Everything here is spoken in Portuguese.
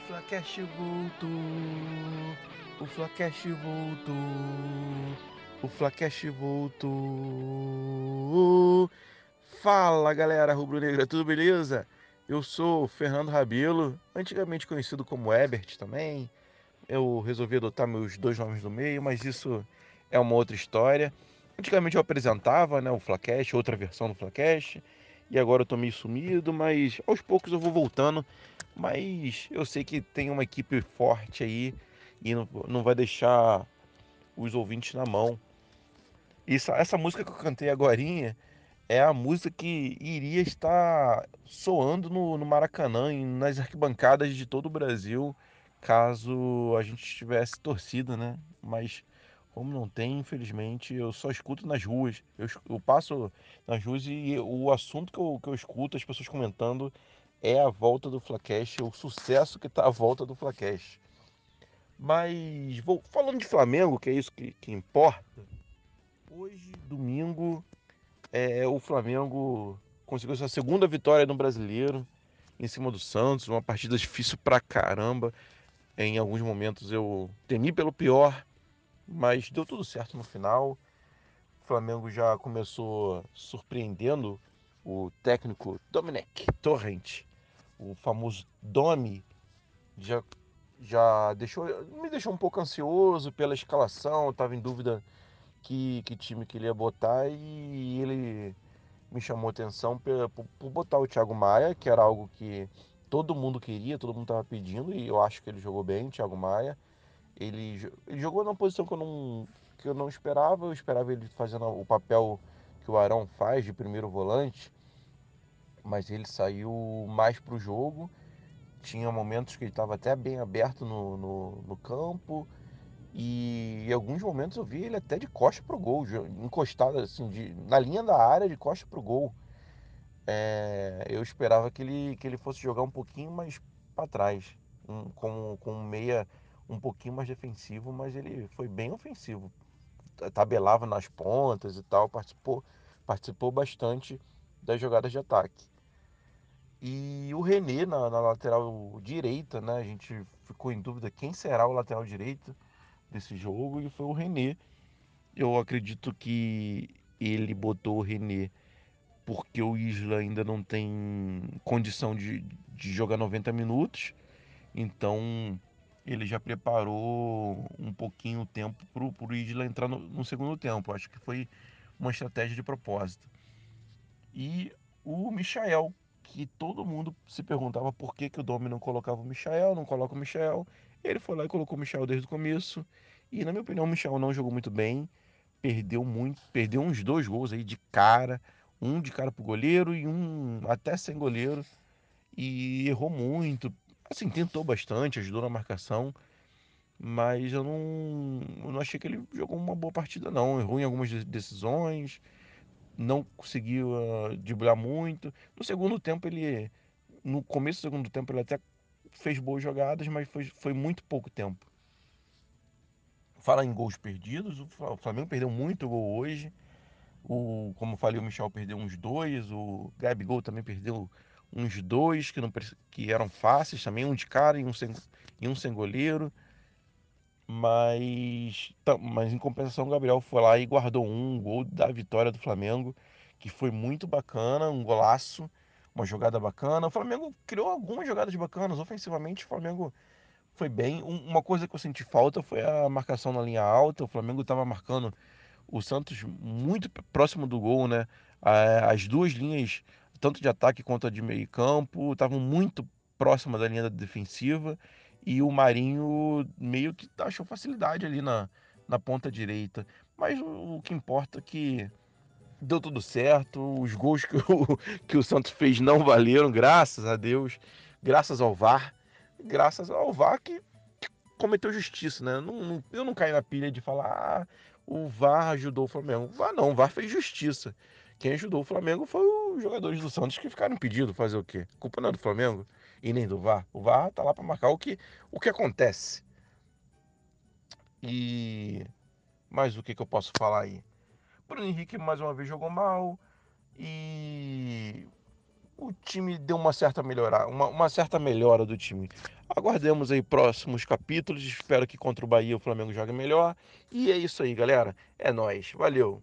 Flacast voltou. O Flacast voltou. O Flacast voltou. Fala galera rubro-negra, tudo beleza? Eu sou Fernando Rabelo, antigamente conhecido como Ebert também. Eu resolvi adotar meus dois nomes no meio, mas isso é uma outra história. Antigamente eu apresentava né, o Flacast, outra versão do Flacast, e agora eu tô meio sumido, mas aos poucos eu vou voltando mas eu sei que tem uma equipe forte aí e não, não vai deixar os ouvintes na mão. Isso, essa música que eu cantei agora é a música que iria estar soando no, no Maracanã e nas arquibancadas de todo o Brasil, caso a gente tivesse torcida, né? Mas como não tem, infelizmente, eu só escuto nas ruas. Eu, eu passo nas ruas e o assunto que eu, que eu escuto, as pessoas comentando, é a volta do Flacast, o sucesso que está a volta do Flacast. Mas vou falando de Flamengo, que é isso que, que importa. Hoje, domingo, é, o Flamengo conseguiu sua segunda vitória no Brasileiro em cima do Santos, uma partida difícil pra caramba. Em alguns momentos eu temi pelo pior, mas deu tudo certo no final. O Flamengo já começou surpreendendo o técnico Domenech Torrent o famoso Domi, já, já deixou, me deixou um pouco ansioso pela escalação, estava em dúvida que, que time que ele ia botar e ele me chamou atenção por, por botar o Thiago Maia, que era algo que todo mundo queria, todo mundo estava pedindo e eu acho que ele jogou bem, Thiago Maia. Ele, ele jogou numa posição que eu não que eu não esperava, eu esperava ele fazendo o papel que o Arão faz de primeiro volante, mas ele saiu mais para o jogo. Tinha momentos que ele estava até bem aberto no, no, no, campo. E em alguns momentos eu vi ele até de costa pro gol, encostado assim, de, na linha da área de costa pro gol. É, eu esperava que ele, que ele fosse jogar um pouquinho mais para trás, um, com, com meia um pouquinho mais defensivo, mas ele foi bem ofensivo. Tabelava nas pontas e tal, participou, participou bastante das jogadas de ataque. E o René na, na, lateral direita, né? A gente ficou em dúvida quem será o lateral direito desse jogo e foi o René. Eu acredito que ele botou o René porque o Isla ainda não tem condição de, de jogar 90 minutos. Então ele já preparou um pouquinho o tempo para o Isla entrar no, no segundo tempo. Acho que foi uma estratégia de propósito. E o Michael, que todo mundo se perguntava por que, que o Domi não colocava o Michael, não coloca o Michael. Ele foi lá e colocou o Michael desde o começo. E na minha opinião, o Michael não jogou muito bem. Perdeu muito, perdeu uns dois gols aí de cara. Um de cara pro goleiro e um até sem goleiro. E errou muito. Assim, tentou bastante, ajudou na marcação. Mas eu não, eu não achei que ele jogou uma boa partida, não. Errou em algumas decisões não conseguiu uh, driblar muito. No segundo tempo, ele. No começo do segundo tempo, ele até fez boas jogadas, mas foi, foi muito pouco tempo. Fala em gols perdidos, o Flamengo perdeu muito gol hoje. O, como falei, o Michel perdeu uns dois, o Gabigol também perdeu uns dois que, não, que eram fáceis também, um de cara e um sem, e um sem goleiro. Mas, mas em compensação, o Gabriel foi lá e guardou um gol da vitória do Flamengo, que foi muito bacana, um golaço, uma jogada bacana. O Flamengo criou algumas jogadas bacanas, ofensivamente o Flamengo foi bem. uma coisa que eu senti falta foi a marcação na linha alta. O Flamengo estava marcando o Santos muito próximo do gol, né? As duas linhas, tanto de ataque quanto de meio campo, estavam muito próximas da linha defensiva e o Marinho meio que achou facilidade ali na, na ponta direita. Mas o, o que importa é que deu tudo certo, os gols que o, que o Santos fez não valeram, graças a Deus, graças ao VAR, graças ao VAR que, que cometeu justiça, né? Não, eu não caí na pilha de falar, ah, o VAR ajudou o Flamengo. O VAR não, o VAR fez justiça. Quem ajudou o Flamengo foi os jogadores do Santos que ficaram impedidos fazer o quê? Culpa não é do Flamengo e nem do VAR. O VAR tá lá para marcar o que, o que acontece. E mais o que, que eu posso falar aí? Bruno Henrique mais uma vez jogou mal e o time deu uma certa melhora, uma, uma certa melhora do time. Aguardemos aí próximos capítulos. Espero que contra o Bahia o Flamengo jogue melhor. E é isso aí, galera. É nós. Valeu.